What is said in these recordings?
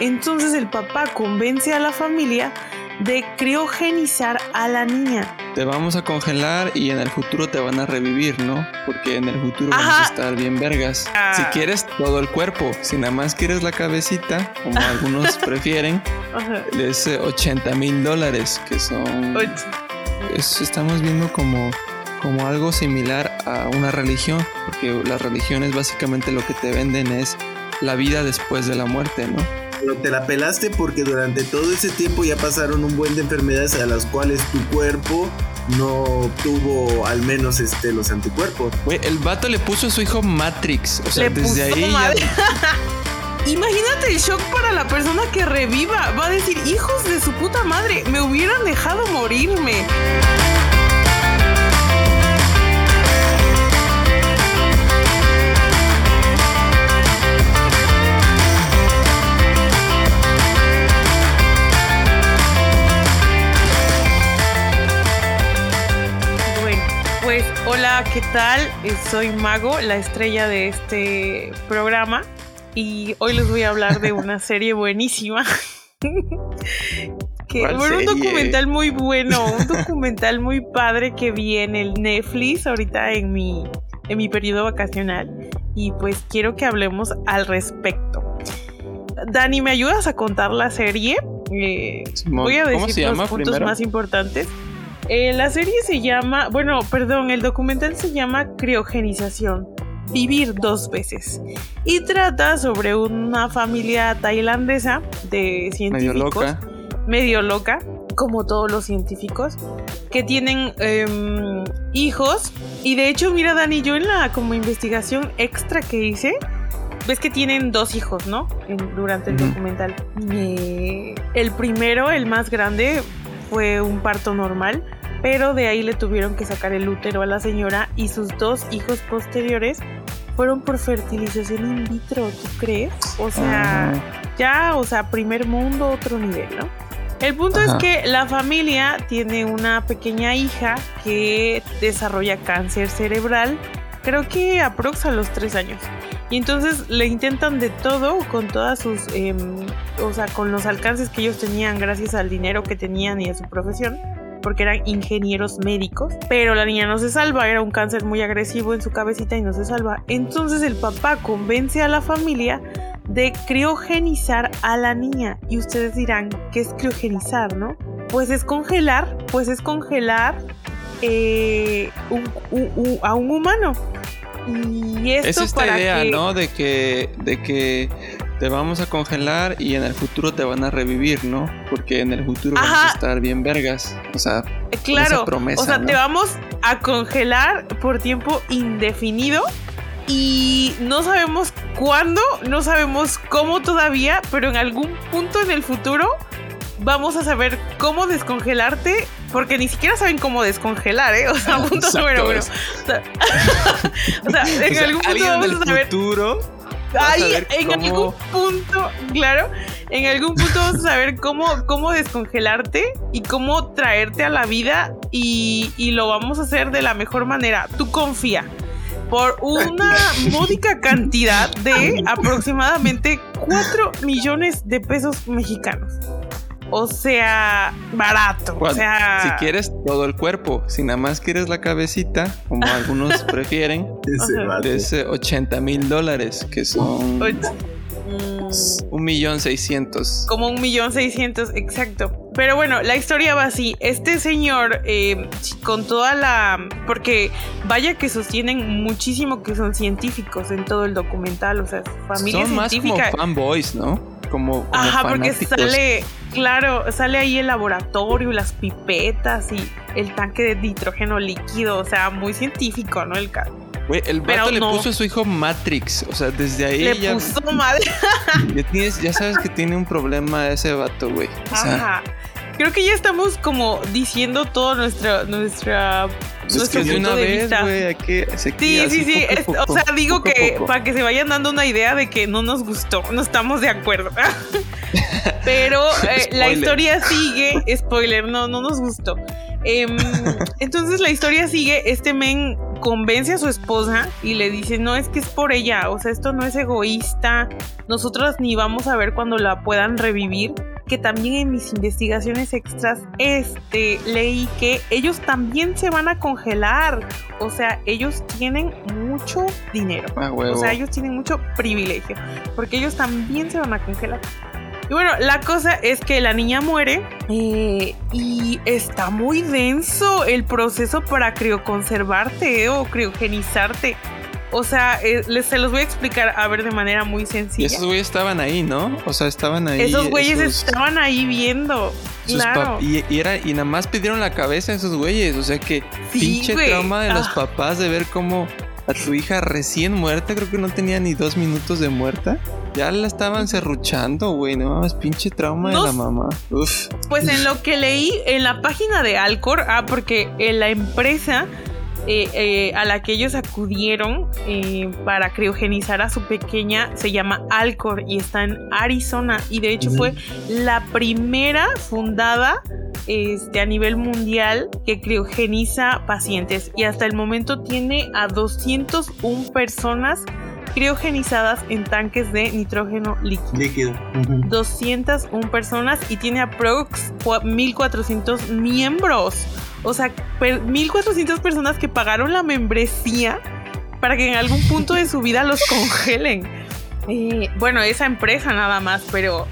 Entonces el papá convence a la familia de criogenizar a la niña. Te vamos a congelar y en el futuro te van a revivir, ¿no? Porque en el futuro vamos a estar bien vergas. Ah. Si quieres todo el cuerpo, si nada más quieres la cabecita, como algunos prefieren, Ajá. es eh, 80 mil dólares, que son... es- estamos viendo como, como algo similar a una religión, porque las religiones básicamente lo que te venden es la vida después de la muerte, ¿no? Pero te la pelaste porque durante todo ese tiempo ya pasaron un buen de enfermedades a las cuales tu cuerpo no tuvo al menos este los anticuerpos. Güey, el vato le puso a su hijo Matrix, o sea, Le desde puso ahí ya-. Imagínate el shock para la persona que reviva. Va a decir, hijos de su puta madre, me hubieran dejado morirme. Hola, ¿qué tal? Eh, Soy Mago, la estrella de este programa. Y hoy les voy a hablar de una serie buenísima. que, ¿Cuál bueno, un documental muy bueno, un documental muy padre que vi en el Netflix ahorita en mi, en mi periodo vacacional. Y pues quiero que hablemos al respecto. Dani, ¿me ayudas a contar la serie? Eh, voy a ¿cómo decir llama los puntos primero? más importantes. Eh, la serie se llama, bueno, perdón, el documental se llama Criogenización. Vivir dos veces. Y trata sobre una familia tailandesa de científicos. medio loca. medio loca, como todos los científicos, que tienen em, hijos. Y de hecho, mira, Dani, yo en la como investigación extra que hice, ves que tienen dos hijos, ¿no? En- durante el documental. Eh, el primero, el más grande, fue un parto normal. Pero de ahí le tuvieron que sacar el útero a la señora y sus dos hijos posteriores fueron por fertilización in vitro, ¿tú crees? O sea, Ah. ya, o sea, primer mundo, otro nivel, ¿no? El punto Ajá. es que la familia tiene una pequeña hija que desarrolla cáncer cerebral, creo que aprox a los tres años. Y entonces le intentan de todo con todas sus, em, o sea, con los alcances que ellos tenían gracias al dinero que tenían y a su profesión, porque eran ingenieros médicos. Pero la niña no se salva, era un cáncer muy agresivo en su cabecita y no se salva. Entonces el papá convence a la familia de criogenizar a la niña. Y ustedes dirán, ¿qué es criogenizar, no? Pues es congelar, pues es congelar eh, un- a un humano. Y esto Es esta para idea, que- ¿no? De que, de que te vamos a congelar y en el futuro te van a revivir, ¿no? Porque en el futuro Ajá. a estar bien vergas. O sea, Eh, Claro, esa promesa, o sea, ¿no? te vamos a congelar por tiempo indefinido y no sabemos cuándo, no sabemos cómo todavía, pero en algún punto en el futuro vamos a saber cómo descongelarte, porque ni siquiera saben cómo descongelar, ¿eh? O sea, punto número uno. O sea, o sea, en o sea, algún punto vamos a saber futuro va a Ay, saber en cómo- algún punto, claro, en algún punto vamos a saber cómo, cómo descongelarte y cómo traerte a la vida y, y lo vamos a hacer de la mejor manera. Tú confía. Por una módica cantidad de aproximadamente 4 millones de pesos mexicanos. O sea, barato. O sea, Si quieres todo el cuerpo, si nada más quieres la cabecita, como algunos prefieren, es eh, 80 mil dólares, que son mm, un millón seiscientos. Como un millón seiscientos, exacto. Pero bueno, la historia va así. Este señor, eh, con toda la... Porque vaya que sostienen muchísimo que son científicos en todo el documental. O sea, familia Son más como fanboys, ¿no? Como, como Ajá, porque sale, claro, sale ahí el laboratorio, las pipetas y el tanque de nitrógeno líquido. O sea, muy científico, ¿no? El Güey, el Pero vato le no. puso a su hijo Matrix. O sea, desde ahí Le ya, puso madre. ya tienes, ya sabes que tiene un problema ese vato, güey. O sea, Ajá. Creo que ya estamos como diciendo todo nuestra, nuestra, nuestro que punto de vez, vista. Sí, sí, sí. poco a es- poco, o sea, digo poco que para que se vayan dando una idea de que no nos gustó, no estamos de acuerdo. Pero eh, la historia sigue, spoiler, no, no nos gustó. Em, entonces la historia sigue, este men convence a su esposa y le dice, no es que es por ella, o sea, esto no es egoísta, nosotros ni vamos a ver cuando la puedan revivir, que también en mis investigaciones extras este leí que ellos también se van a congelar, o sea, ellos tienen mucho dinero, Ah, o sea, ellos tienen mucho privilegio, porque ellos también se van a congelar. Y bueno, la cosa es que la niña muere eh, y está muy denso el proceso para crioconservarte eh, o criogenizarte. O sea, eh, les, se los voy a explicar a ver de manera muy Y sencilla. esos güeyes estaban ahí, ¿no? O sea, estaban ahí. Esos güeyes esos- estaban ahí viendo. Claro. y, y era, y nada más pidieron la cabeza de esos güeyes. O sea que Sí, pinche trauma de los Ah. papás de ver cómo a tu hija recién muerta, creo que no tenía ni dos minutos de muerta. Ya la estaban serruchando, güey. No mames, pinche trauma de la mamá. Uf. Pues en lo que leí en la página de Alcor, ah, porque en la empresa eh, eh, a la que ellos acudieron eh, para criogenizar a su pequeña se llama Alcor y está en Arizona. Y de hecho fue la primera fundada este, a nivel mundial que criogeniza pacientes. Y hasta el momento tiene a 201 personas criogenizadas en tanques de nitrógeno líquido. Líquido. Ujú. 201 personas y tiene aprox cua- 1400 miembros. O sea, per- 1400 personas que pagaron la membresía para que en algún punto de su vida los congelen. Eh, bueno, esa empresa nada más, pero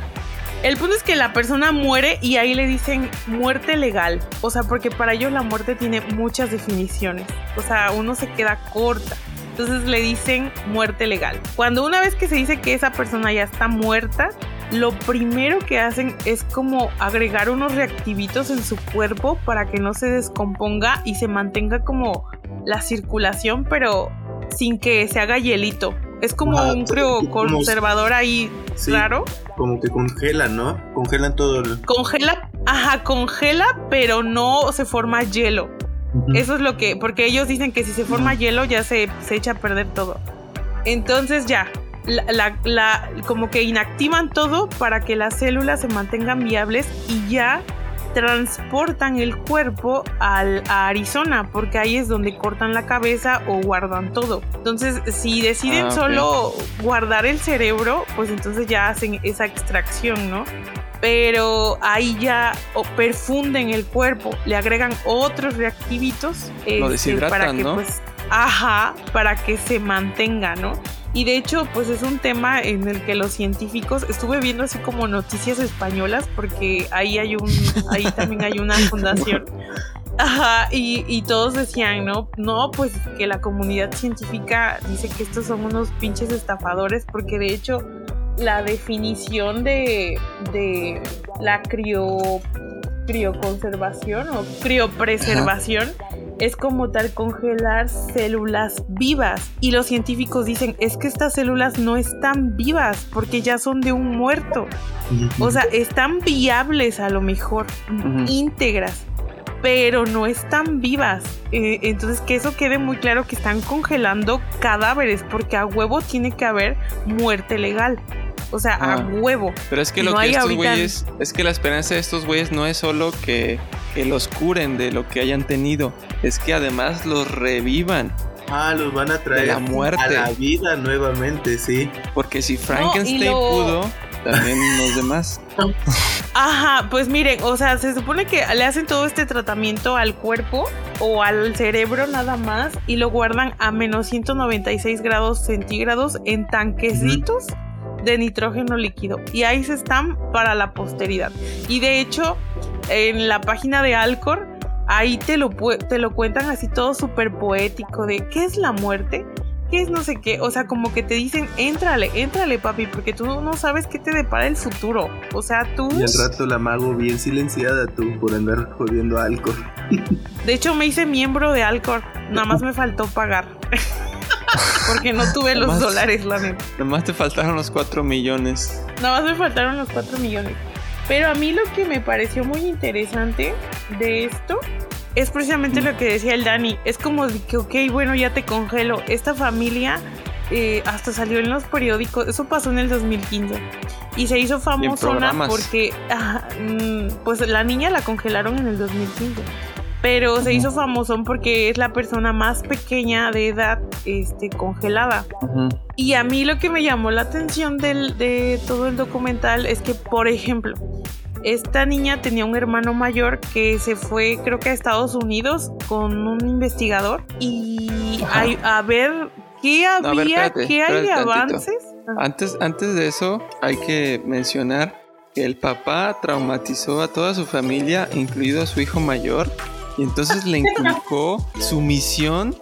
el punto es que la persona muere y ahí le dicen muerte legal. O sea, porque para ellos la muerte tiene muchas definiciones. O sea, uno se queda corta. Entonces le dicen muerte legal. Cuando una vez que se dice que esa persona ya está muerta, lo primero que hacen es como agregar unos reactivitos en su cuerpo para que no se descomponga y se mantenga como la circulación, pero sin que se haga hielito. Es como un como- crioconservador ahí Sí, raro. Como que congelan, ¿no? Congelan todo el. Congela, ajá, congela, pero no se forma hielo. Eso es lo que, porque ellos dicen que si se forma hielo ya se, se echa a perder todo. Entonces ya, la, la- la- como que inactivan todo para que las células se mantengan viables y ya transportan el cuerpo al, a Arizona, porque ahí es donde cortan la cabeza o guardan todo. Entonces, si deciden Ah, solo guardar el cerebro, pues entonces ya hacen esa extracción, ¿no? pero ahí ya perfunden el cuerpo, le agregan otros reactivitos Lo este, deshidratan, para que ¿no? pues, ajá, para que se mantenga, ¿no? Y de hecho, pues es un tema en el que los científicos, estuve viendo así como noticias españolas, porque ahí hay un, ahí también hay una fundación. Ajá, y, y todos decían, ¿no? No, pues que la comunidad científica dice que estos son unos pinches estafadores, porque de hecho la definición de, de la crio, crioconservación o criopreservación es como tal congelar células vivas. Y los científicos dicen, es que estas células no están vivas porque ya son de un muerto. O sea, están viables a lo mejor, Ujú. íntegras, pero no están vivas. Eh, entonces, que eso quede muy claro que están congelando cadáveres, porque a huevo tiene que haber muerte legal. O sea, a Ah. huevo. Pero es que lo No que hay estos ahorita- güeyes, es que la esperanza de estos güeyes no es solo que, que los curen de lo que hayan tenido, es que además los revivan. Ah, los van a traer De la muerte. a la vida nuevamente, sí. Porque si Frankenstein lo- pudo, también los demás. Ajá, pues miren, o sea, se supone que le hacen todo este tratamiento al cuerpo o al cerebro nada más y lo guardan a menos 196 grados centígrados en tanquecitos de nitrógeno líquido. Y ahí se están para la posteridad. Y de hecho, en la página de Alcor, ahí te lo, te lo cuentan así todo súper poético de qué es la muerte. ¿Qué es no sé qué? O sea, como que te dicen, éntrale, éntrale, papi, porque tú no sabes qué te depara el futuro. O sea, tú... Y al rato la mago bien silenciada tú por andar jodiendo alcohol. De hecho, me hice miembro de Alcor. Nada más me faltó pagar. Porque no tuve los Nomás- dólares, la neta. Nomás te faltaron los 4 millones. Nada más me faltaron los 4 millones. Pero a mí lo que me pareció muy interesante de esto es precisamente lo que decía el Dani. Es como de que, ok, bueno, ya te congelo. Esta familia eh, hasta salió en los periódicos. Eso pasó en el 2015. Y se hizo famosona porque, ah, mm, pues la niña la congelaron en el 2015. Pero se hizo famosón porque es la persona más pequeña de edad este, congelada. Y a mí lo que me llamó la atención del, de todo el documental es que, por ejemplo, esta niña tenía un hermano mayor que se fue, creo que a Estados Unidos con un investigador. Y a, ver qué había, qué hay de avances. Antes, antes de eso, hay que mencionar que el papá traumatizó a toda su familia, incluido a su hijo mayor, y entonces le inculcó su misión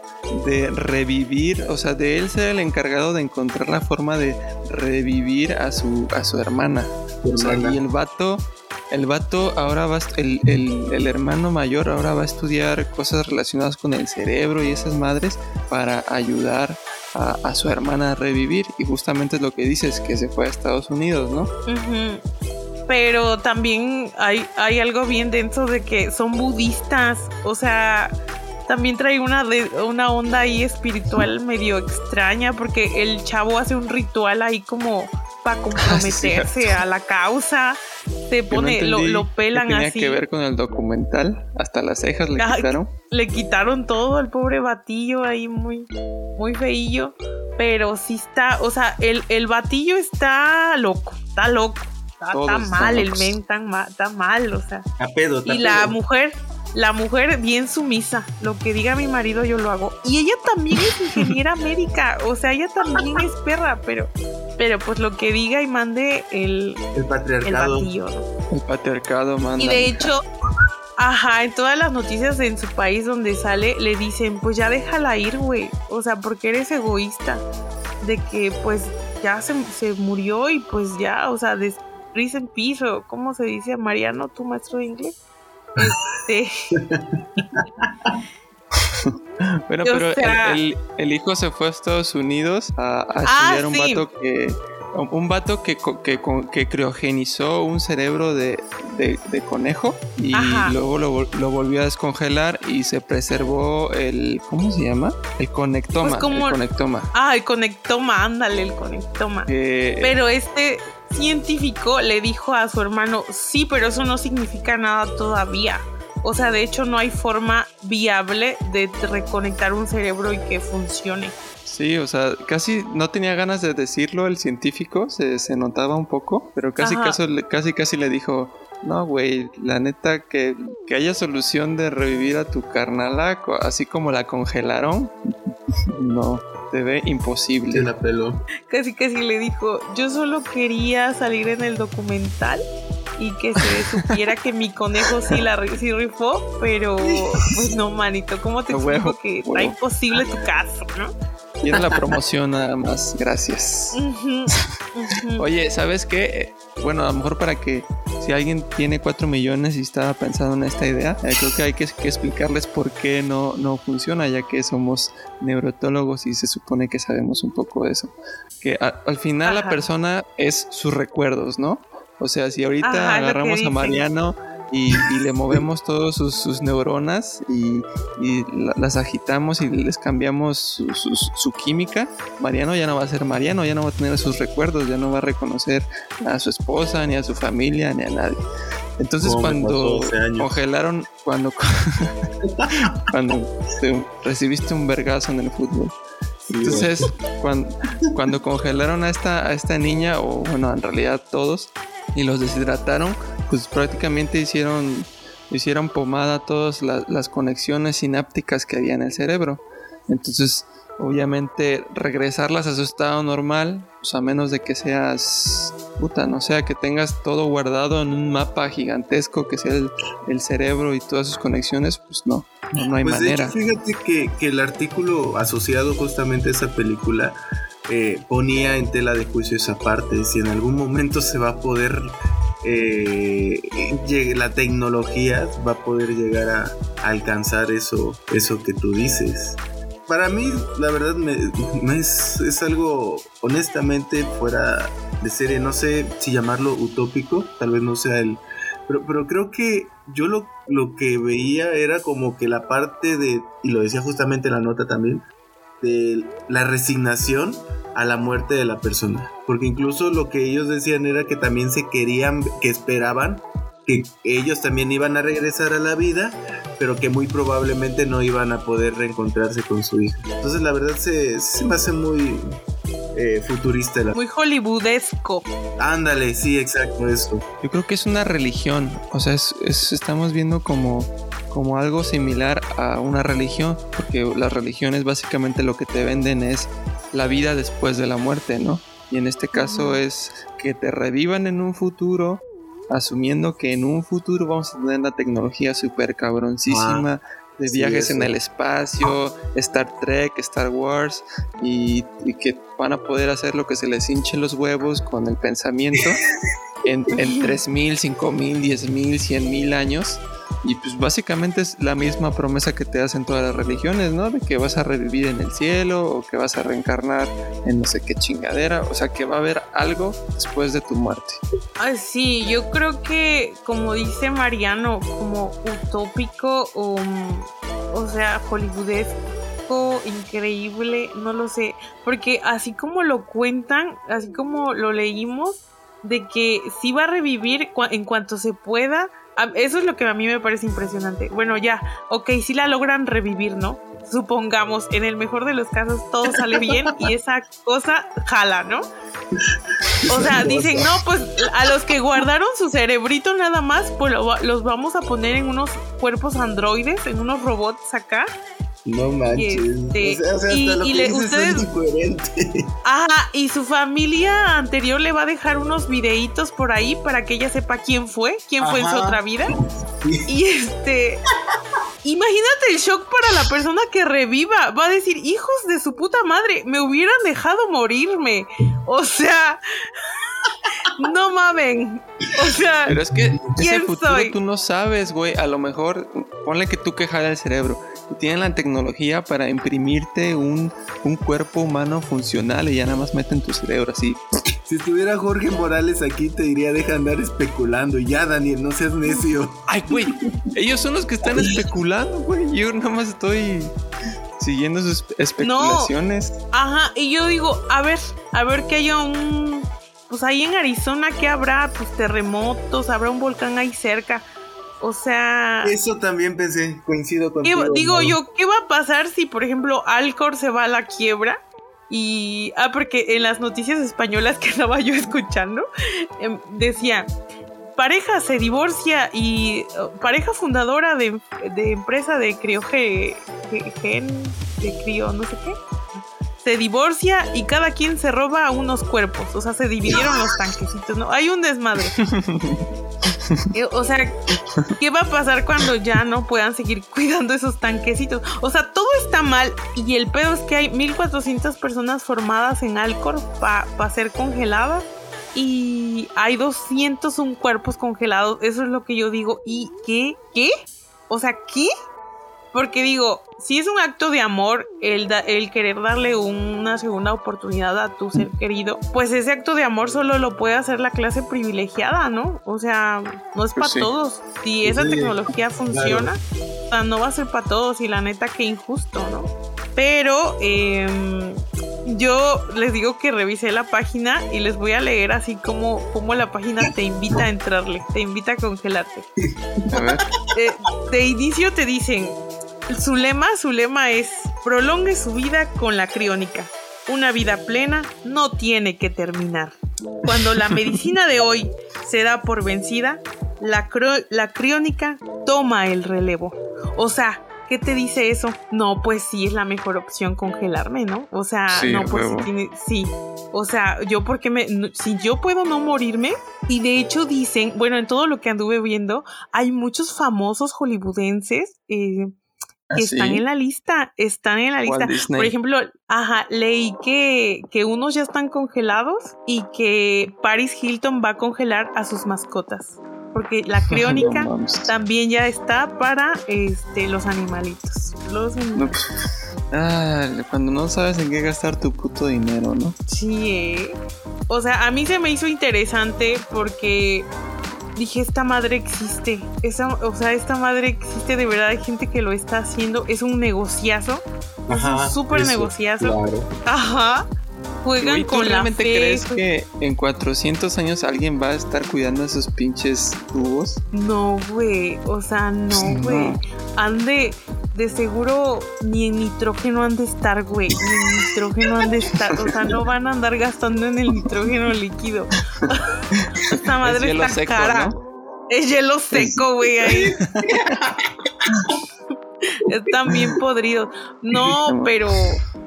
de revivir, o sea, de él ser el encargado de encontrar la forma de revivir a su, a su hermana. O sea, y el vato, el vato ahora va, el, el, el, hermano mayor ahora va a estudiar cosas relacionadas con el cerebro y esas madres para ayudar a, a su hermana a revivir. Y justamente es lo que dices, que se fue a Estados Unidos, ¿no? Pero también hay, hay algo bien dentro de que son budistas, o sea, también trae una, una onda ahí espiritual medio extraña porque el chavo hace un ritual ahí como para ah, comprometerse a la causa. Se pone, lo, lo, pelan ¿qué tenía así. que ver con el documental? Hasta las cejas le quitaron. Le quitaron todo al pobre batillo ahí muy, muy feillo. Pero sí está, o sea, el, el batillo está loco, está loco está, mal, el men está mal, o sea. y la mujer, la mujer bien sumisa, lo que diga mi marido yo lo hago. Y ella también es ingeniera médica, o sea, ella también es perra, pero, pero pues lo que diga y mande el, el patriarcado. El, el patriarcado manda. Y de hecho, Ajá, en todas las noticias en su país donde sale le dicen, pues ya déjala ir, güey. O sea, porque eres egoísta. De que pues ya se, se murió y pues ya, o sea, des en piso, ¿cómo se dice? Mariano, tu maestro de inglés. Este. bueno, pero el, hijo se fue a Estados Unidos a, a ah, estudiar un vato que. Un vato que, que, que criogenizó un cerebro de, de, conejo y luego lo, lo, volvió a descongelar y se preservó el. ¿Cómo se llama? El conectoma. Pues el conectoma. Ah, el conectoma, ándale, el conectoma. Pero este científico le dijo a su hermano, sí, pero eso no significa nada todavía. O sea, de hecho no hay forma viable de reconectar un cerebro y que funcione. Sí, o sea, casi no tenía ganas de decirlo el científico, se, notaba un poco, pero casi, casi, casi le dijo, no, güey, la neta que, que, haya solución de revivir a tu carnala, así como la congelaron, no te ve imposible. la peló. Casi casi le dijo, yo solo quería salir en el documental y que se supiera que mi conejo sí la rifó, pero pues no, manito, ¿cómo te explico que está imposible tu caso, no? Y la promoción nada más, gracias. Oye, ¿sabes qué? Bueno, a lo mejor para que si alguien tiene 4 millones y está pensando en esta idea, eh, creo que hay que, explicarles por qué no, no funciona, ya que somos neurotólogos y se supone que sabemos un poco de eso. Que al final la persona es sus recuerdos, ¿no? O sea, si ahorita agarramos a Mariano y, le movemos todas sus, neuronas y, las agitamos y les cambiamos su, química, Mariano ya no va a ser Mariano, ya no va a tener sus recuerdos, ya no va a reconocer a su esposa, ni a su familia, ni a nadie. Entonces cuando congelaron, cuando, cuando recibiste un vergazo en el fútbol, entonces, cuando, cuando, congelaron a esta, a esta niña, o bueno, en realidad todos, y los deshidrataron, pues prácticamente hicieron, hicieron pomada todas las, conexiones sinápticas que había en el cerebro. Entonces, obviamente, regresarlas a su estado normal, pues a menos de que seas puta, no sea que tengas todo guardado en un mapa gigantesco que sea el, cerebro y todas sus conexiones, pues no, no, hay pues manera. fíjate que, que el artículo asociado justamente a esa película eh, ponía en tela de juicio esa parte, si en algún momento se va a poder, eh, la tecnología va a poder llegar a, alcanzar eso, eso que tú dices. Para mí, la verdad, es algo honestamente fuera de serie, no sé si llamarlo utópico, tal vez no sea el, pero, pero, creo que yo lo, lo, que veía era como que la parte de, y lo decía justamente en la nota también, de la resignación a la muerte de la persona. Porque incluso lo que ellos decían era que también se querían, que esperaban que ellos también iban a regresar a la vida, pero que muy probablemente no iban a poder reencontrarse con su hija. Entonces la verdad se, se me hace muy eh, futurista. Muy hollywoodesco. Ándale, sí, exacto, eso. Yo creo que es una religión, o sea, es, estamos viendo como como algo similar a una religión, porque las religiones básicamente lo que te venden es la vida después de la muerte, ¿no? Y en este caso es que te revivan en un futuro asumiendo que en un futuro vamos a tener la tecnología súper cabroncísima ah, de viajes en el espacio, Star Trek, Star Wars, y, que van a poder hacer lo que se les hinche los huevos con el pensamiento en, en 3.000, 5.000, 10.000, 100.000 años y pues básicamente es la misma promesa que te hacen todas las religiones, ¿no? De que vas a revivir en el cielo o que vas a reencarnar en no sé qué chingadera. O sea, que va a haber algo después de tu muerte. Ah, sí, yo creo que, como dice Mariano, como utópico o, o sea, hollywoodesco, increíble, no lo sé. Porque así como lo cuentan, así como lo leímos, de que sí va a revivir en cuanto se pueda eso es lo que a mí me parece impresionante. Bueno, ya, ok, si la logran revivir, ¿no? Supongamos, en el mejor de los casos todo sale bien y esa cosa jala, ¿no? O sea, dicen, no, pues a los que guardaron su cerebrito nada más, pues los vamos a poner en unos cuerpos androides, en unos robots acá, no manches. Y, este, o sea, y, ustedes, es Ajá, y su familia anterior le va a dejar unos videitos por ahí para que ella sepa quién fue, quién fue en su otra vida. Y este. Imagínate el shock para la persona que reviva. Va a decir, hijos de su puta madre, me hubieran dejado morirme. O sea. no mamen. O sea. Pero es que ese futuro tú no sabes, güey. A lo mejor, ponle que tú quejas el cerebro tienen la tecnología para imprimirte un, un, cuerpo humano funcional y ya nada más meten tu cerebro así. Si estuviera Jorge Morales aquí te diría deja andar especulando. Ya, Daniel, no seas necio. Ay, güey, ellos son los que están especulando, güey. Yo nada más estoy siguiendo sus especulaciones. ajá, y yo digo, a ver, a ver que haya un... Pues ahí en Arizona, ¿qué habrá? Pues terremotos, habrá un volcán ahí cerca o sea. Eso también pensé, coincido contigo. Digo yo, ¿qué va a pasar si, por ejemplo, Alcor se va a la quiebra? Y. Ah, porque en las noticias españolas que estaba yo escuchando, em, decía. Pareja se divorcia y oh, pareja fundadora de, empresa de criogen, de crio, no sé qué, se divorcia y cada quien se roba unos cuerpos. O sea, se dividieron los tanquecitos, ¿no? Hay un desmadre. Eh, o sea, ¿qué va a pasar cuando ya no puedan seguir cuidando esos tanquecitos? O sea, todo está mal y el pedo es que hay 1400 personas formadas en Alcor para ser congeladas y hay 201 cuerpos congelados. Eso es lo que yo digo. ¿Y qué? ¿Qué? O sea, ¿qué? Porque digo, si es un acto de amor el, el querer darle una segunda oportunidad a tu ser querido, pues ese acto de amor solo lo puede hacer la clase privilegiada, ¿no? O sea, no es pues para todos. Si esa tecnología funciona, o sea, no va a ser para todos y la neta que injusto, ¿no? Pero eh, yo les digo que revise la página y les voy a leer así como, como la página te invita a entrarle, te invita a congelarte. Eh, de inicio te dicen, su lema, su lema es prolongue su vida con la criónica. Una vida plena no tiene que terminar. Cuando la medicina de hoy se da por vencida, la, la criónica toma el relevo. O sea, ¿qué te dice eso? No, pues sí es la mejor opción congelarme, ¿no? O sea, no, pues sí, tiene, sí. O sea, yo porque me, si yo puedo no morirme, y de hecho dicen, bueno, en todo lo que anduve viendo, hay muchos famosos hollywoodenses eh, ¿Ah, están en la lista, están en la lista. Por ejemplo, ajá, leí que, que unos ya están congelados y que Paris Hilton va a congelar a sus mascotas porque la criónica también ya está para este los animalitos. Los pues, ah, cuando no sabes en qué gastar tu puto dinero, ¿no? Sí, ¿eh? o sea, a mí se me hizo interesante porque dije, esta madre existe. Esa, o sea, esta madre existe de verdad. Hay gente que lo está haciendo. Es un negociazo. es un súper negociazo. Ajá. Juegan con la fe. crees que en 400 años alguien va a estar cuidando esos pinches tubos? No, güey. O sea, no, güey. Han de, de seguro ni en nitrógeno han de estar, güey. Ni en nitrógeno han de estar. O sea, no van a andar gastando en el nitrógeno líquido. Esta madre está cara. Es hielo seco, güey, ahí. Están bien podridos. No, pero,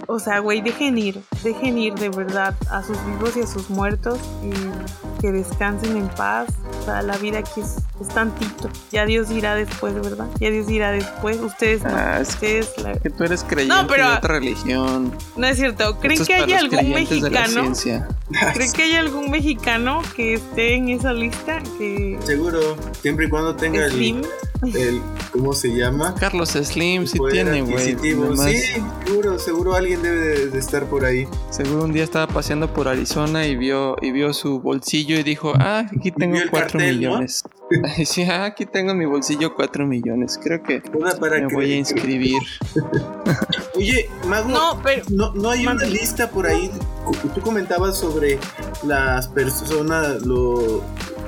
o sea, güey, dejen ir, dejen ir de verdad a sus vivos y a sus muertos y que descansen en paz. O sea, la vida aquí es, tantito. Ya Dios irá después, ¿verdad? Ya Dios irá después. Ustedes no. Ah, ustedes que tú eres creyente no, pero, de otra religión. No es cierto. ¿Creen que hay algún mexicano? ¿Creen que hay algún mexicano que esté en esa lista? Que Seguro, siempre y cuando tenga el, el, ¿cómo se llama? Carlos Slim sí tiene, güey. Sí, seguro, seguro alguien debe de, estar por ahí. Seguro un día estaba paseando por Arizona y vio y vio su bolsillo y dijo, ah, aquí tengo cuatro millones. sí, ah, aquí tengo en mi bolsillo cuatro millones. Creo que me voy a inscribir. Oye, Mago, no, pero, no, hay una lista por ahí. Tú comentabas sobre las personas, lo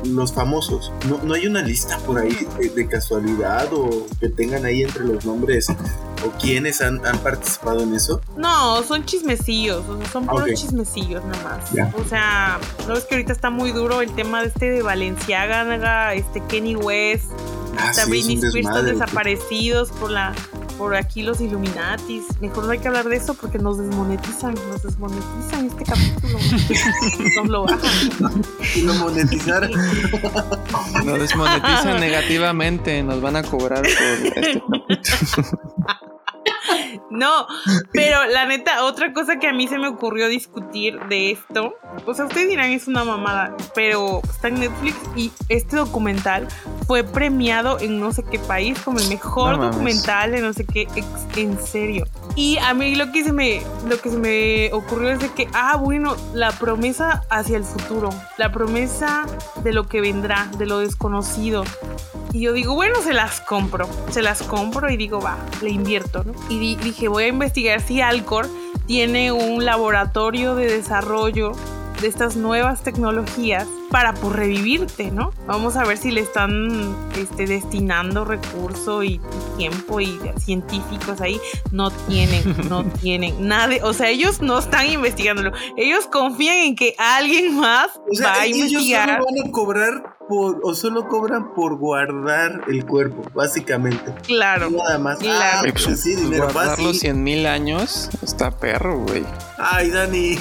los famosos. No, no hay una lista por ahí de, casualidad o que tengan ahí entre los nombres o quienes han, participado en eso. No, son chismecillos, o sea, son puros chismecillos nomás. O sea, no es que ahorita está muy duro el tema de este de Valenciaga, este Kenny West, ah, Britney Spears desaparecidos por la por aquí los Illuminatis. Mejor no hay que hablar de eso porque nos desmonetizan, nos desmonetizan este capítulo. nos lo bajan. Y lo monetizaron. Nos desmonetizan negativamente, nos van a cobrar por este capítulo. No, pero la neta, otra cosa que a mí se me ocurrió discutir de esto, o sea, ustedes dirán es una mamada, pero está en Netflix y este documental fue premiado en no sé qué país como el mejor documental de no sé qué, en serio. Y a mí lo que se me lo que se me ocurrió es de que ah, bueno, la promesa hacia el futuro, la promesa de lo que vendrá, de lo desconocido. Y yo digo, bueno, se las compro, se las compro y digo, va, le invierto, ¿no? Y dije, voy a investigar si Alcor tiene un laboratorio de desarrollo de estas nuevas tecnologías para por pues, revivirte, ¿no? Vamos a ver si le están este, destinando recurso y, tiempo y científicos ahí. No tienen, no tienen nada. O sea, ellos no están investigándolo. Ellos confían en que alguien más va a investigar. Ellos solo van a cobrar por, o solo cobran por guardar el cuerpo, básicamente. Claro. Nada más. Claro. Ah, pues, sí, dinero Guardarlo 100 mil años está perro, güey. Ay, Dani.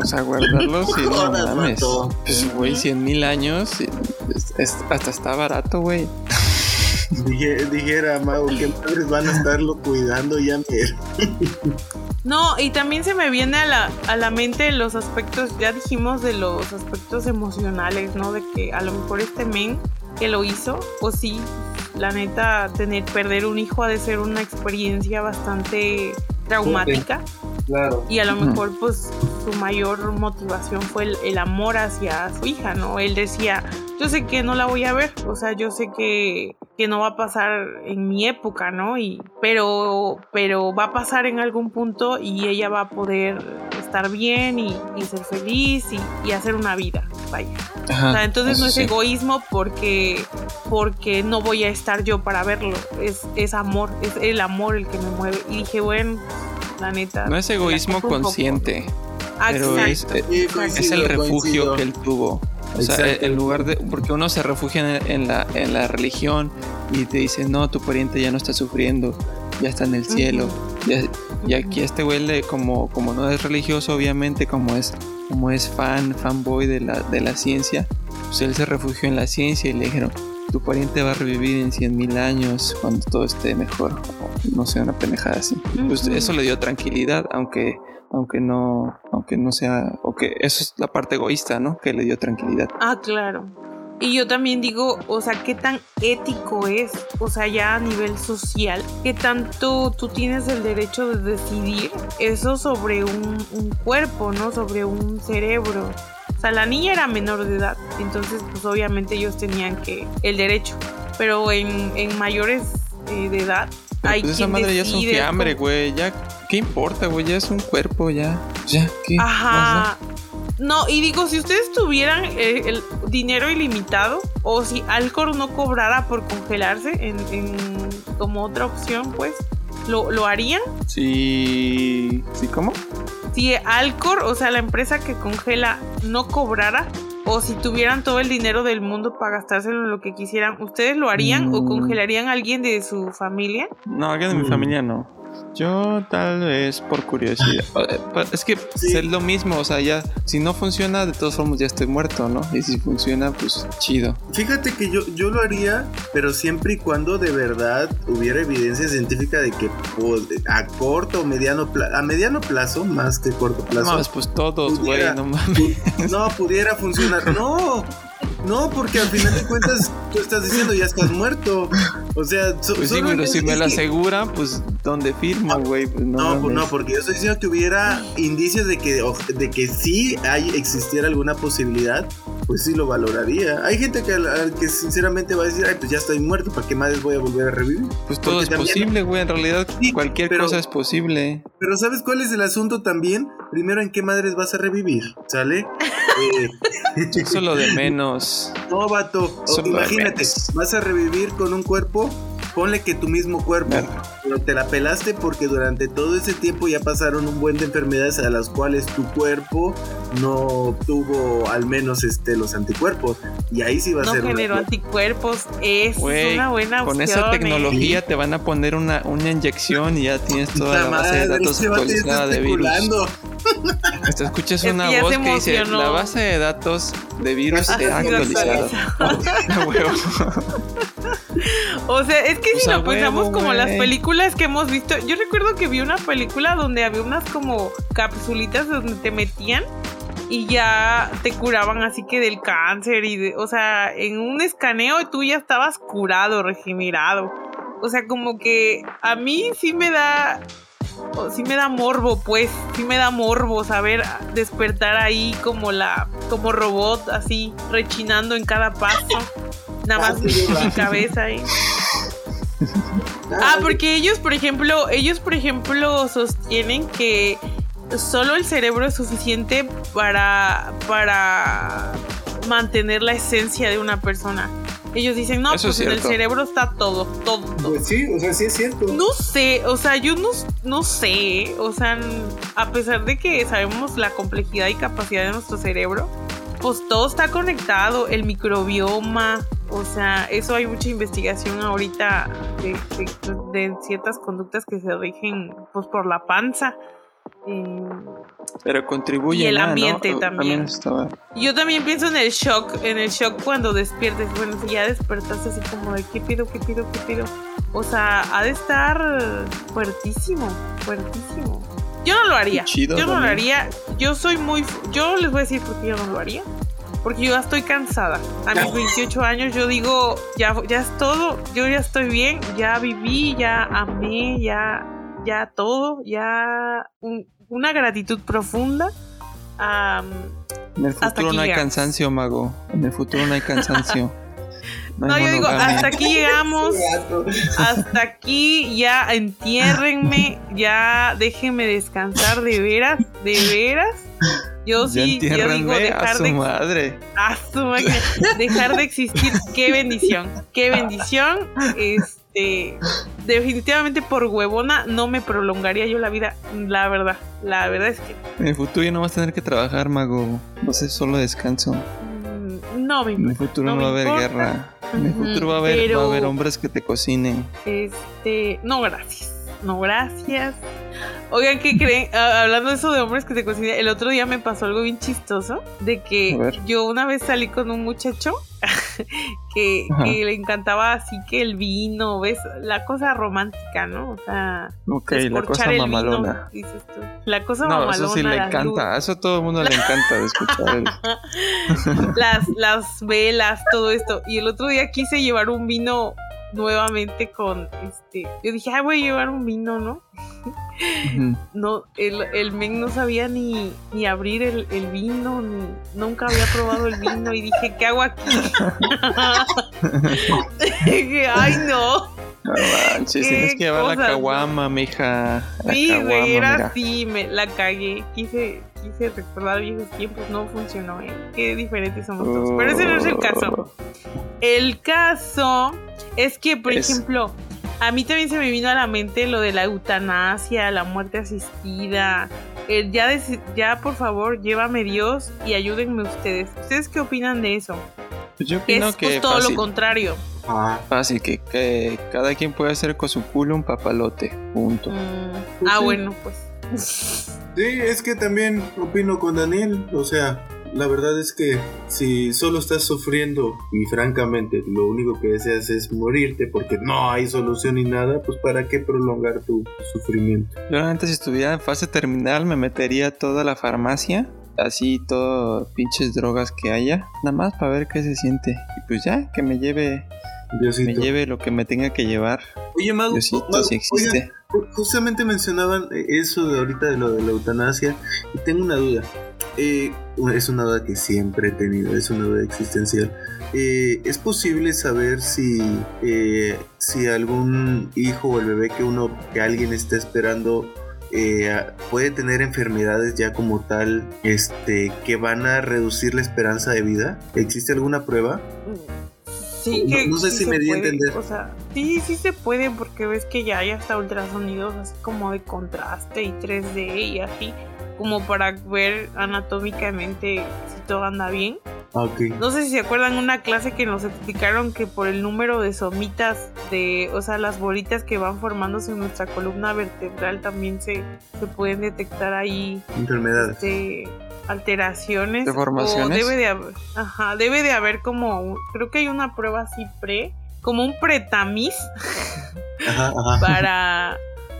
O sea, guardarlo si no mames. Pues, güey, 100 mil años. hasta está barato, güey. dijera, Mago, que padres van a estarlo cuidando ya. No, y también se me viene a la, a la mente los aspectos, ya dijimos de los aspectos emocionales, ¿no? De que a lo mejor este men que lo hizo, pues sí, la neta, tener, perder un hijo ha de ser una experiencia bastante traumática. Claro. Y a lo mejor, pues, su mayor motivación fue el, amor hacia su hija, ¿no? Él decía, yo sé que no la voy a ver, o sea, yo sé que, que no va a pasar en mi época, ¿no? Y, pero, pero va a pasar en algún punto y ella va a poder estar bien y, ser feliz y, hacer una vida, vaya. o sea, entonces no es egoísmo porque, porque no voy a estar yo para verlo, es, es amor, es el amor el que me mueve. Y dije, bueno, la neta. No es egoísmo consciente, pero es, es, el refugio que él tuvo. O sea, en lugar de. Porque uno se refugia en, la, en la religión y te dice, no, tu pariente ya no está sufriendo, ya está en el cielo. y aquí este güey, como, como no es religioso, obviamente, como es, como es fan, fanboy de la, de la ciencia, pues él se refugió en la ciencia y le dijeron, tu pariente va a revivir en 100 mil años cuando todo esté mejor. no sea una pendejada así. Pues eso le dio tranquilidad, aunque aunque no aunque no sea o que eso es la parte egoísta, ¿no? Que le dio tranquilidad. Ah, claro. Y yo también digo, o sea, qué tan ético es, o sea, ya a nivel social, qué tanto tú tienes el derecho de decidir eso sobre un, cuerpo, ¿no? Sobre un cerebro. O sea, la niña era menor de edad, entonces pues obviamente ellos tenían que el derecho, pero en, en mayores eh, de edad Pero pues esa madre ya es un fiambre, güey. Ya, ¿qué importa, güey? Ya es un cuerpo, ya. Ya, ¿qué? Ajá. No, y digo, si ustedes tuvieran eh, el dinero ilimitado o si Alcor no cobrara por congelarse en, como otra opción, pues, ¿lo, ¿lo harían? Sí. ¿Sí cómo? Si Alcor, o sea, la empresa que congela, no cobrara, o si tuvieran todo el dinero del mundo para gastárselo en lo que quisieran, ¿ustedes lo harían o mm. congelarían a alguien de su familia? No, alguien de mi mm. familia no. Yo tal vez por curiosidad. Eh, es que es lo mismo, o sea, ya si no funciona, de todas formas ya estoy muerto, ¿no? Y si funciona, pues chido. Fíjate que yo, yo lo haría, pero siempre y cuando de verdad hubiera evidencia científica de que a corto o mediano plazo, a mediano plazo, más que corto plazo. No, pues todos, güey, no mames. No, pudiera funcionar. No, no, porque al final de cuentas tú estás diciendo ya estás muerto. O sea, pues sí, pero si me lo aseguran, pues ¿dónde firmo, güey? Pues, no, no, no, porque yo estoy diciendo que hubiera indicios de que, de que sí hay, existiera alguna posibilidad, pues sí lo valoraría. Hay gente que, que sinceramente va a decir, ay, pues ya estoy muerto, ¿para qué más voy a volver a revivir? Pues todo es posible, güey, en realidad cualquier cosa es posible. Pero ¿sabes cuál es el asunto también? Primero, ¿en qué madres vas a revivir? ¿Sale? eh, Eso lo de menos. No, vato. imagínate, vas a revivir con un cuerpo ponle que tu mismo cuerpo, pero te la pelaste porque durante todo ese tiempo ya pasaron un buen de enfermedades a las cuales tu cuerpo no tuvo al menos este los anticuerpos. Y ahí sí va a ser no generó anticuerpos es una buena opción con esa ¿eh? tecnología te van a poner una, una inyección y ya tienes toda la, base de datos actualizada de virus. Te escuchas una voz que dice la base de datos de virus se ha actualizado o sea, es que si lo pensamos como las películas que hemos visto, yo recuerdo que vi una película donde había unas como capsulitas donde te metían y ya te curaban así que del cáncer y de, o sea, en un escaneo tú ya estabas curado, regenerado. O sea, como que a mí sí me da sí me da morbo, pues, sí me da morbo saber despertar ahí como la como robot así rechinando en cada paso. Nada más mi cabeza ahí. Ah, porque ellos, por ejemplo, ellos, por ejemplo, sostienen que solo el cerebro es suficiente para, para mantener la esencia de una persona. Ellos dicen, no, pues en el cerebro está todo, todo, Pues sí, o sea, sí es cierto. No sé, o sea, yo no, no sé, o sea, a pesar de que sabemos la complejidad y capacidad de nuestro cerebro, pues todo está conectado, el microbioma, o sea, eso hay mucha investigación ahorita de, ciertas conductas que se rigen pues por la panza. Eh, Pero contribuye. Y el ambiente también. Yo también pienso en el shock, en el shock cuando despiertes. Bueno, si ya despertaste así como de qué pido, qué pido, qué pido. O sea, ha de estar fuertísimo, fuertísimo. Yo no lo haría. yo no lo haría. Yo soy muy. Yo les voy a decir por qué yo no lo haría porque yo ya estoy cansada. A mis 28 años yo digo, ya, ya es todo, yo ya estoy bien, ya viví, ya amé, ya, ya todo, ya una gratitud profunda. en el futuro no hay cansancio, mago. En el futuro no hay cansancio. No, yo digo, hasta aquí llegamos. Hasta aquí ya entiérrenme, ya déjenme descansar de veras, de veras. Yo sí, yo digo dejar a su de madre. A su madre. Dejar de existir, qué bendición. Qué bendición. Este definitivamente por huevona no me prolongaría yo la vida, la verdad. La verdad es que. En el futuro ya no vas a tener que trabajar, mago. No sé, solo descanso. Mm, no me importa. En el futuro no, va a haber guerra. En el futuro va a haber, va a haber hombres que te cocinen. Este, no, gracias. No, gracias. Oigan, ¿qué creen? Ah, hablando de eso de hombres que se cocinan, el otro día me pasó algo bien chistoso, de que yo una vez salí con un muchacho que, le encantaba así que el vino, ¿ves? La cosa romántica, ¿no? O sea, la cosa mamalona. La cosa no, mamalona. Eso sí le encanta, a eso todo el mundo le encanta de escuchar. las, las velas, todo esto. Y el otro día quise llevar un vino nuevamente con este. Yo dije, ay, voy a llevar un vino, ¿no? No, el, el men no sabía ni, ni abrir el, el, vino, ni nunca había probado el vino y dije, ¿qué hago aquí? dije, ay no. No manches, tienes que llevar la caguama, mija. sí, era así, me la cagué. Quise, quise recordar viejos tiempos, no funcionó, ¿eh? Qué diferentes somos todos. Pero ese no es el caso. Oh. El caso es que, por ejemplo, a mí también se me vino a la mente lo de la eutanasia, la muerte asistida. ya, ya, por favor, llévame Dios y ayúdenme ustedes. ¿Ustedes qué opinan de eso? Pues yo opino es que todo lo contrario. Ah. Fácil, que, que, cada quien puede hacer con su culo un papalote. Punto. Mm. ah, bueno, pues. Sí, es que también opino con Daniel. O sea, la verdad es que si solo estás sufriendo y francamente lo único que deseas es morirte porque no hay solución ni nada, pues para qué prolongar tu sufrimiento. Yo antes si estuviera en fase terminal me metería toda la farmacia así todo pinches drogas que haya, nada más para ver qué se siente. Y pues ya, que me lleve me lleve lo que me tenga que llevar. Oye, Mago, Diosito, si existe. Justamente mencionaban eso de ahorita de lo de la eutanasia y tengo una duda. Eh, es una duda que siempre he tenido, es una duda existencial. Eh, ¿Es posible saber si, eh, si algún hijo o el bebé que uno, que alguien está esperando puede tener enfermedades ya como tal este, que van a reducir la esperanza de vida? ¿Existe alguna prueba? No, sé si me di a entender. O sea, sí, sí se puede porque ves que ya hay hasta ultrasonidos así como de contraste y 3D y así, como para ver anatómicamente si todo anda bien. Ah, no sé si se acuerdan una clase que nos explicaron que por el número de somitas de, o sea, las bolitas que van formándose en nuestra columna vertebral también se, se pueden detectar ahí enfermedades. Este, alteraciones. Deformaciones. debe de haber, ajá, debe de haber como, creo que hay una prueba así pre, como un pretamiz para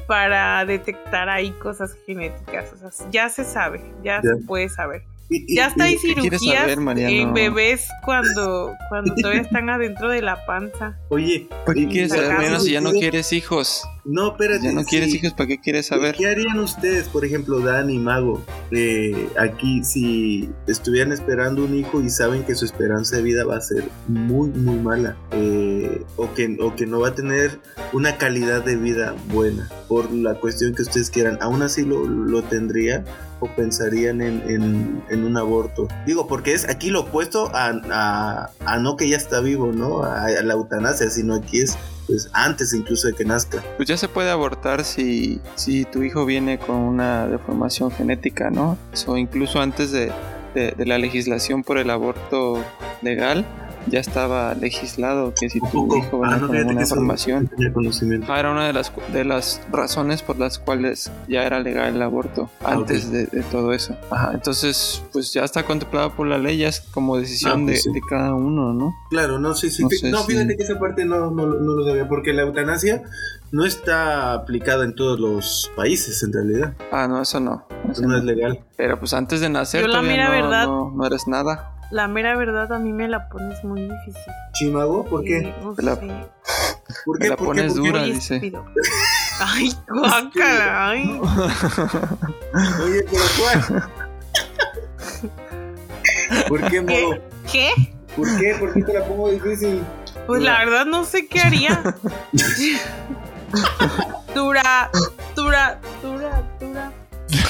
para detectar ahí cosas genéticas. O sea, ya se sabe, ya, se puede saber. Ya está hay cirugías en bebés cuando, cuando todavía están adentro de la panza. Oye, ¿por qué quieres saber si ya no quieres hijos? No, espérate. Ya no quieres hijos, ¿para qué quieres saber? ¿Qué harían ustedes, por ejemplo, Dan y Mago, eh, aquí si estuvieran esperando un hijo y saben que su esperanza de vida va a ser muy, muy mala? Eh, o, que, o que no va a tener una calidad de vida buena por la cuestión que ustedes quieran. ¿Aún así lo, lo tendrían? O pensarían en, en, un aborto? Digo, porque es aquí lo opuesto a, a, no que ya está vivo, ¿no? A, la eutanasia, sino aquí es pues antes incluso de que nazca. Pues ya se puede abortar si, si tu hijo viene con una deformación genética, ¿no? O incluso antes de, de la legislación por el aborto legal, ya estaba legislado que si tu hijo venía ah, con alguna información ah, era una de las de las razones por las cuales ya era legal el aborto ah, antes de, todo eso. Entonces pues ya está contemplado por la ley ya es como decisión pues de, cada uno no claro no sí sí. No, fíjate que esa parte no, no, lo sabía porque la eutanasia no está aplicada en todos los países en realidad. Ah no eso no eso no, es legal. Pero pues antes de nacer Yo verdad, no eres nada la mera verdad a mí me la pones muy difícil. ¿Chimago? ¿Por qué? la, ¿Por qué? la pones dura, dice. Ay, guácala, ay. Oye, pero ¿cuál? ¿Por qué, modo? ¿Qué? ¿Por qué? ¿Por qué te la pongo difícil? Pues la verdad no sé qué haría. dura, dura, dura, dura.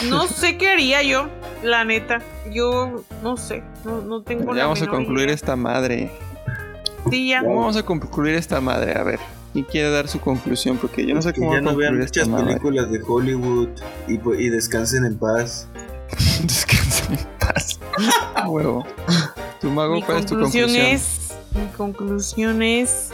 No sé qué haría yo, la neta. Yo no sé, no, no tengo Ya vamos a concluir esta madre. Sí, ya. Vamos a concluir esta madre, a ver. ¿Quién quiere dar su conclusión? Porque yo no sé cómo ya no vean muchas películas de Hollywood y, y descansen en paz. descansen en paz. huevo. Tu mago, ¿cuál es tu conclusión? Es, mi conclusión es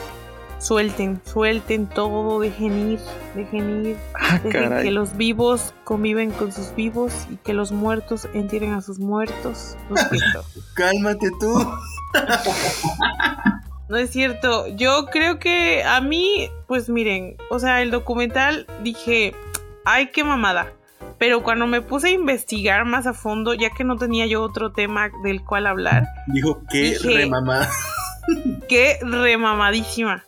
suelten, suelten todo, dejen ir, dejen ir, ah, dejen que los vivos conviven con sus vivos y que los muertos entierren a sus muertos. No es cierto. Cálmate tú. no es cierto. Yo creo que a mí, pues miren, o sea, el documental dije, ay, qué mamada. Pero cuando me puse a investigar más a fondo, ya que no tenía yo otro tema del cual hablar, dijo qué remamada. Qué remamadísima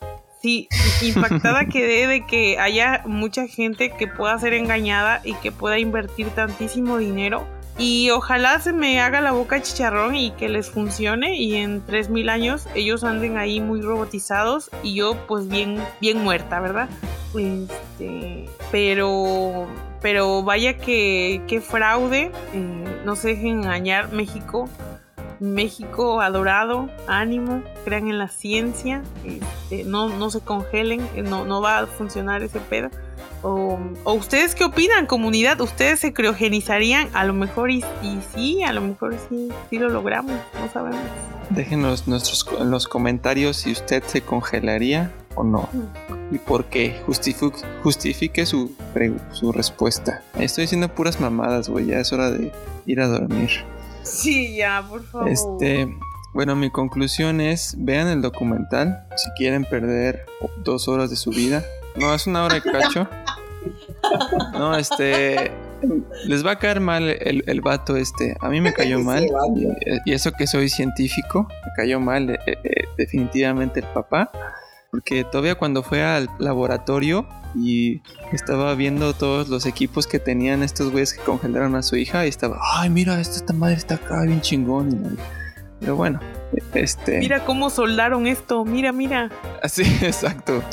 sí, impactada quedé de que haya mucha gente que pueda ser engañada y que pueda invertir tantísimo dinero Y ojalá se me haga la boca chicharrón y que les funcione y en 3000 años ellos anden ahí muy robotizados y yo pues bien, bien muerta, ¿verdad? Este, pero, pero vaya que, que fraude, eh, no se dejen engañar México. México adorado, ánimo, crean en la ciencia, este, no, no se congelen, no, no va a funcionar ese pedo. O, ustedes qué opinan, comunidad? ¿Ustedes se criogenizarían? A lo mejor y, sí, a lo mejor sí, sí lo logramos, no sabemos. Déjenos nuestros, en los comentarios si usted se congelaría o no. ¿Y por qué? justifique su, su respuesta. Estoy diciendo puras mamadas, güey. Ya es hora de ir a dormir. Sí, ya, por favor. Este, bueno, mi conclusión es, vean el documental si quieren perder dos horas de su vida. No, es una hora de cacho. No, este. Les va a caer mal el, el vato este. A mí me cayó mal. Y, eso que soy científico, me cayó mal eh, eh, definitivamente el papá. Porque todavía cuando fue al laboratorio y estaba viendo todos los equipos que tenían estos güeyes que congelaron a su hija y estaba, ay, mira, esta, esta madre está acá bien chingón. Pero bueno, este... Mira cómo soldaron esto, mira, mira. Así, exacto.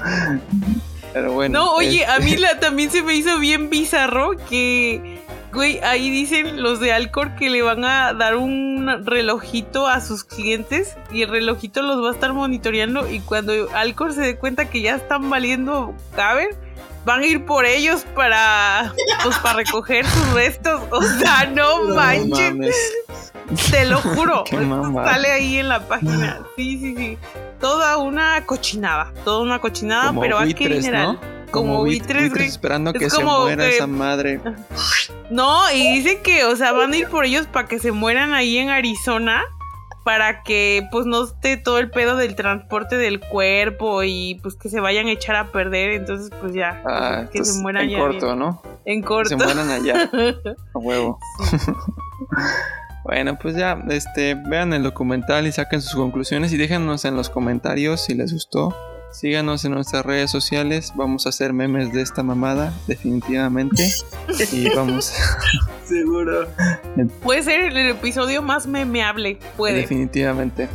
Pero bueno. No, oye, a mí la, también se me hizo bien bizarro que, güey, ahí dicen los de Alcor que le van a dar un relojito a sus clientes y el relojito los va a estar monitoreando y cuando Alcor se dé cuenta que ya están valiendo caber, van a ir por ellos para, pues, para recoger sus restos. O sea, no, manches. Te lo juro. sale ahí en la página. Sí, sí, sí toda una cochinada, toda una cochinada, pero hay que ¿no? Como, buitres, esperando que se muera esa madre. No, y dicen que, o sea, van a ir por ellos para que se mueran ahí en Arizona para que pues no esté todo el pedo del transporte del cuerpo y pues que se vayan a echar a perder, entonces pues ya, ah, que se mueran en corto, ¿no? En corto. se mueran allá. a huevo. Bueno, pues ya, este, vean el documental y saquen sus conclusiones y déjanos en los comentarios si les gustó. Síganos en nuestras redes sociales, vamos a hacer memes de esta mamada, definitivamente. y vamos. Seguro. Puede ser el episodio más memeable, puede. Definitivamente.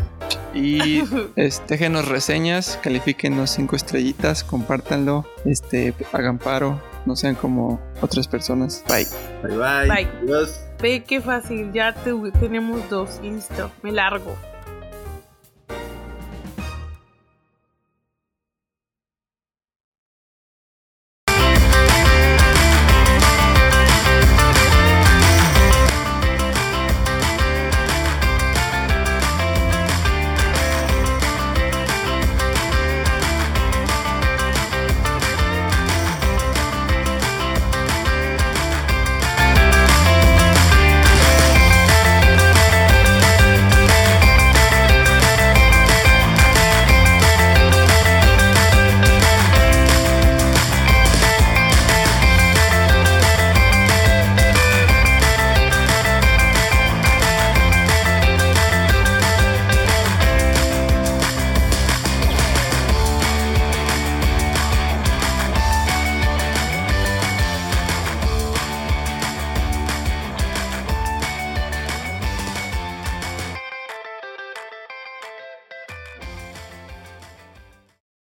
Y este, déjenos reseñas, califíquenos cinco estrellitas, compártanlo, este, hagan paro, no sean como otras personas. Bye. Bye bye. Bye. Ve qué fácil, ya tenemos dos, listo, me largo.